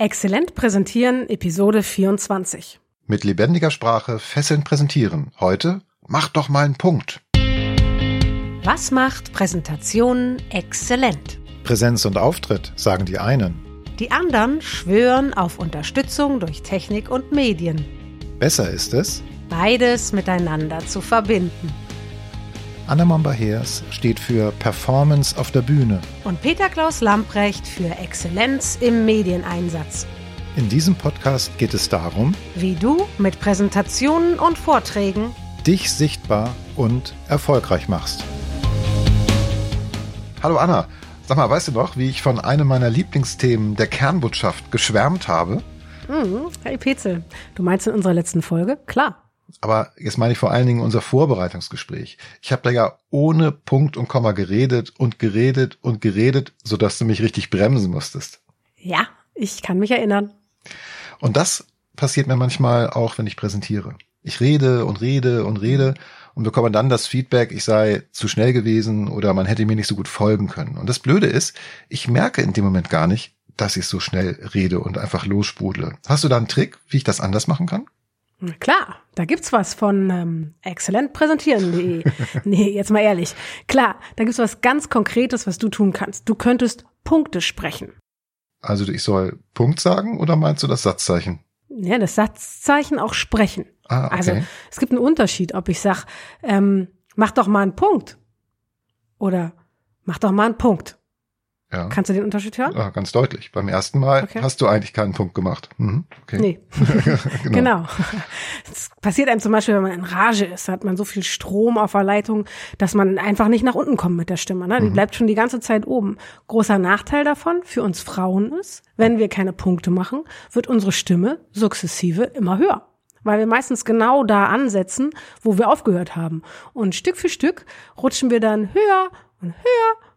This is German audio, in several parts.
Exzellent präsentieren, Episode 24. Mit lebendiger Sprache fesselnd präsentieren. Heute macht doch mal einen Punkt. Was macht Präsentationen exzellent? Präsenz und Auftritt, sagen die einen. Die anderen schwören auf Unterstützung durch Technik und Medien. Besser ist es, Beides miteinander zu verbinden. Anna Momba-Heers steht für Performance auf der Bühne. Und Peter Klaus Lamprecht für Exzellenz im Medieneinsatz. In diesem Podcast geht es darum, Wie du mit Präsentationen und Vorträgen dich sichtbar und erfolgreich machst. Hallo Anna, sag mal, weißt du noch, wie ich von einem meiner Lieblingsthemen der Kernbotschaft geschwärmt habe? Mhm. Hey Petzel, du meinst in unserer letzten Folge? Klar. Aber jetzt meine ich vor allen Dingen unser Vorbereitungsgespräch. Ich habe da ja ohne Punkt und Komma geredet und geredet und geredet, sodass du mich richtig bremsen musstest. Ja, ich kann mich erinnern. Und das passiert mir manchmal auch, wenn ich präsentiere. Ich rede und rede und rede und bekomme dann das Feedback, ich sei zu schnell gewesen oder man hätte mir nicht so gut folgen können. Und das Blöde ist, ich merke in dem Moment gar nicht, dass ich so schnell rede und einfach lossprudle. Hast du da einen Trick, wie ich das anders machen kann? Na Klar, da gibt's was von ähm, exzellentpräsentieren.de. nee, jetzt mal ehrlich. Klar, da gibt's was ganz Konkretes, was du tun kannst. Du könntest Punkte sprechen. Also ich soll Punkt sagen oder meinst du das Satzzeichen? Ja, das Satzzeichen auch sprechen. Ah, okay. Also es gibt einen Unterschied, ob ich sag, ähm, mach doch mal einen Punkt oder mach doch mal einen Punkt. Ja. Kannst du den Unterschied hören? ja, ganz deutlich. Beim ersten Mal Okay. hast du eigentlich keinen Punkt gemacht. Mhm. Okay. Nee. genau. Genau. Passiert einem zum Beispiel, wenn man in Rage ist, hat man so viel Strom auf der Leitung, dass man einfach nicht nach unten kommt mit der Stimme. Ne? Die bleibt schon die ganze Zeit oben. Großer Nachteil davon für uns Frauen ist, wenn wir keine Punkte machen, wird unsere Stimme sukzessive immer höher. Weil wir meistens genau da ansetzen, wo wir aufgehört haben. Und Stück für Stück rutschen wir dann höher und höher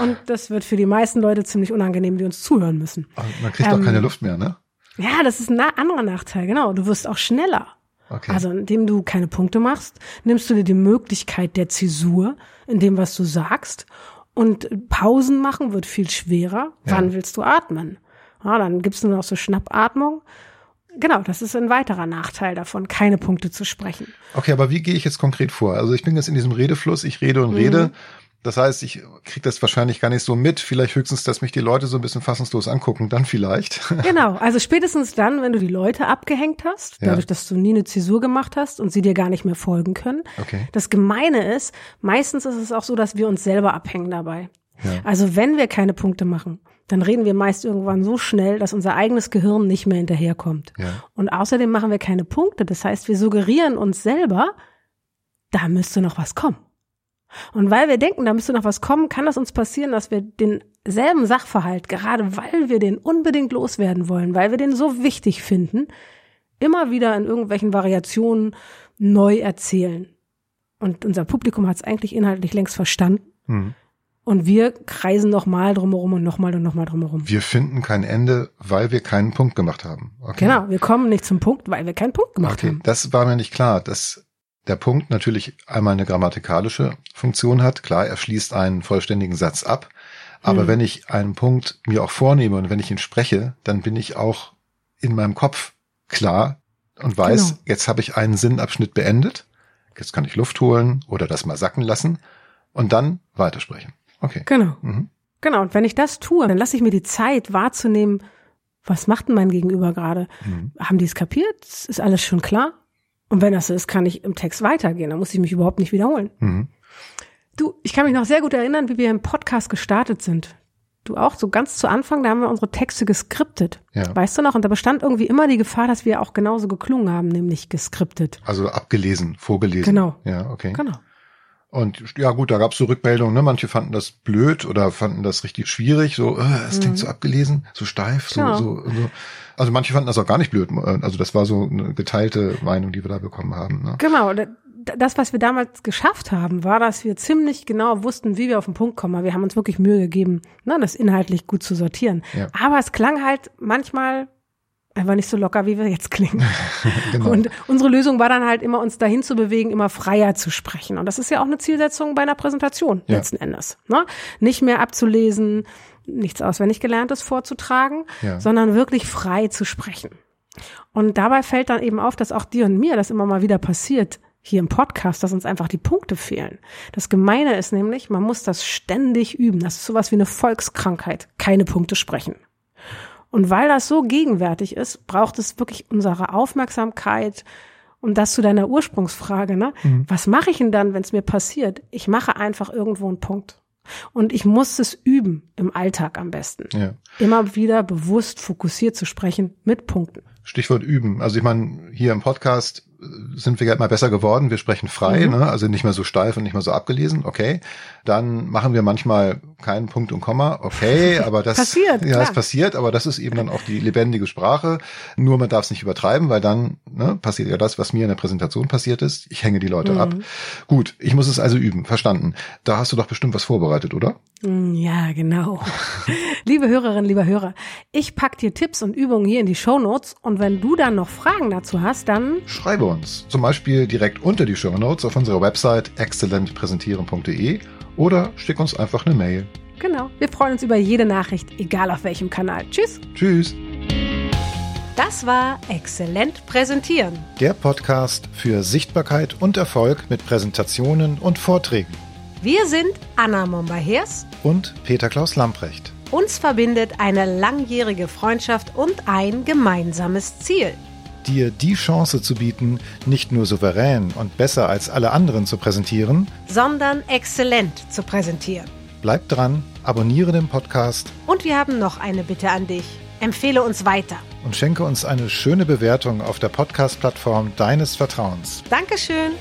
und. Und das wird für die meisten Leute ziemlich unangenehm, die uns zuhören müssen. Aber Man kriegt Ähm, keine Luft mehr, ne? Ja, das ist ein anderer Nachteil, genau. Du wirst auch schneller. Okay. Also indem du keine Punkte machst, nimmst du dir die Möglichkeit der Zäsur in dem, was du sagst. Und Pausen machen wird viel schwerer. Ja. Wann willst du atmen? Ja, dann gibt's nur noch so Schnappatmung. Genau, das ist ein weiterer Nachteil davon, keine Punkte zu sprechen. Okay, aber wie gehe ich jetzt konkret vor? Also ich bin jetzt in diesem Redefluss, ich rede und rede. Das heißt, ich kriege das wahrscheinlich gar nicht so mit. Vielleicht höchstens, dass mich die Leute so ein bisschen fassungslos angucken, dann vielleicht. Genau, also spätestens dann, wenn du die Leute abgehängt hast, Ja. dadurch, dass du nie eine Zäsur gemacht hast und sie dir gar nicht mehr folgen können. Okay. Das Gemeine ist, meistens ist es auch so, dass wir uns selber abhängen dabei. Ja. Also wenn wir keine Punkte machen, dann reden wir meist irgendwann so schnell, dass unser eigenes Gehirn nicht mehr hinterherkommt. Ja. Und außerdem machen wir keine Punkte. Das heißt, wir suggerieren uns selber, da müsste noch was kommen. Und weil wir denken, da müsste noch was kommen, kann es uns passieren, dass wir denselben Sachverhalt, gerade weil wir den unbedingt loswerden wollen, weil wir den so wichtig finden, immer wieder in irgendwelchen Variationen neu erzählen. Und unser Publikum hat es eigentlich inhaltlich längst verstanden. Hm. Und wir kreisen nochmal drumherum und nochmal und nochmal drumherum. Wir finden kein Ende, weil wir keinen Punkt gemacht haben. Okay. Genau, wir kommen nicht zum Punkt, weil wir keinen Punkt gemacht Okay, haben. das war mir nicht klar, dass der Punkt natürlich einmal eine grammatikalische Funktion hat. Klar, er schließt einen vollständigen Satz ab. Aber Hm. wenn ich einen Punkt mir auch vornehme und wenn ich ihn spreche, dann bin ich auch in meinem Kopf klar und weiß, Genau. jetzt habe ich einen Sinnabschnitt beendet. Jetzt kann ich Luft holen oder das mal sacken lassen und dann weitersprechen. Okay. Genau. Mhm. Genau. Und wenn ich das tue, dann lasse ich mir die Zeit wahrzunehmen, was macht denn mein Gegenüber gerade? Mhm. Haben die es kapiert? Ist alles schon klar? Und wenn das so ist, kann ich im Text weitergehen. Da muss ich mich überhaupt nicht wiederholen. Mhm. Du, ich kann mich noch sehr gut erinnern, wie wir im Podcast gestartet sind. Du auch, so ganz zu Anfang, da haben wir unsere Texte geskriptet. Ja. Weißt du noch? Und da bestand irgendwie immer die Gefahr, dass wir auch genauso geklungen haben, nämlich geskriptet. Also abgelesen, vorgelesen. Genau. Ja, okay. Genau. Und ja gut, da gab's so Rückmeldungen, ne? Manche fanden das blöd oder fanden das richtig schwierig, so, äh, es klingt so abgelesen, so steif, so, Mhm. So, so. Also manche fanden das auch gar nicht blöd. Also das war so eine geteilte Meinung, die wir da bekommen haben. Ne? Genau. da- Das, was wir damals geschafft haben, war, dass wir ziemlich genau wussten, wie wir auf den Punkt kommen. Wir haben uns wirklich Mühe gegeben, ne, das inhaltlich gut zu sortieren. Ja. Aber es klang halt manchmal einfach nicht so locker, wie wir jetzt klingen. Genau. Und unsere Lösung war dann halt immer, uns dahin zu bewegen, immer freier zu sprechen. Und das ist ja auch eine Zielsetzung bei einer Präsentation Ja. letzten Endes. Ne? Nicht mehr abzulesen, nichts auswendig gelerntes vorzutragen, ja. sondern wirklich frei zu sprechen. Und dabei fällt dann eben auf, dass auch dir und mir das immer mal wieder passiert, hier im Podcast, dass uns einfach die Punkte fehlen. Das Gemeine ist nämlich, man muss das ständig üben. Das ist sowas wie eine Volkskrankheit. Keine Punkte sprechen. Und weil das so gegenwärtig ist, braucht es wirklich unsere Aufmerksamkeit. Und das zu deiner Ursprungsfrage, ne? Mhm. Was mache ich denn dann, wenn es mir passiert? Ich mache einfach irgendwo einen Punkt. Und ich muss es üben, im Alltag am besten. Ja. Immer wieder bewusst fokussiert zu sprechen mit Punkten. Stichwort üben. Also ich meine, hier im Podcast sind wir ja immer besser geworden. Wir sprechen frei, mhm. ne? also nicht mehr so steif und nicht mehr so abgelesen. Okay, dann machen wir manchmal keinen Punkt und Komma. Okay, aber das passiert. Ja, es passiert, aber das ist eben dann auch die lebendige Sprache. Nur man darf es nicht übertreiben, weil dann ne, passiert ja das, was mir in der Präsentation passiert ist. Ich hänge die Leute mhm. ab. Gut, ich muss es also üben. Verstanden. Da hast du doch bestimmt was vorbereitet, oder? Mm, ja, genau. liebe Hörerinnen, lieber Hörer, ich pack dir Tipps und Übungen hier in die Show Notes und wenn du dann noch Fragen dazu hast, dann schreibe uns. Zum Beispiel direkt unter die Show Notes auf unserer Website exzellentpräsentieren.de oder schick uns einfach eine Mail. Genau. Wir freuen uns über jede Nachricht, egal auf welchem Kanal. Tschüss. Tschüss. Das war Exzellent Präsentieren. Der Podcast für Sichtbarkeit und Erfolg mit Präsentationen und Vorträgen. Wir sind Anna Momba-Hers und Peter Klaus Lamprecht. Uns verbindet eine langjährige Freundschaft und ein gemeinsames Ziel. Dir die Chance zu bieten, nicht nur souverän und besser als alle anderen zu präsentieren, sondern exzellent zu präsentieren. Bleib dran, abonniere den Podcast. Und wir haben noch eine Bitte an dich. Empfehle uns weiter. Und schenke uns eine schöne Bewertung auf der Podcast-Plattform deines Vertrauens. Dankeschön.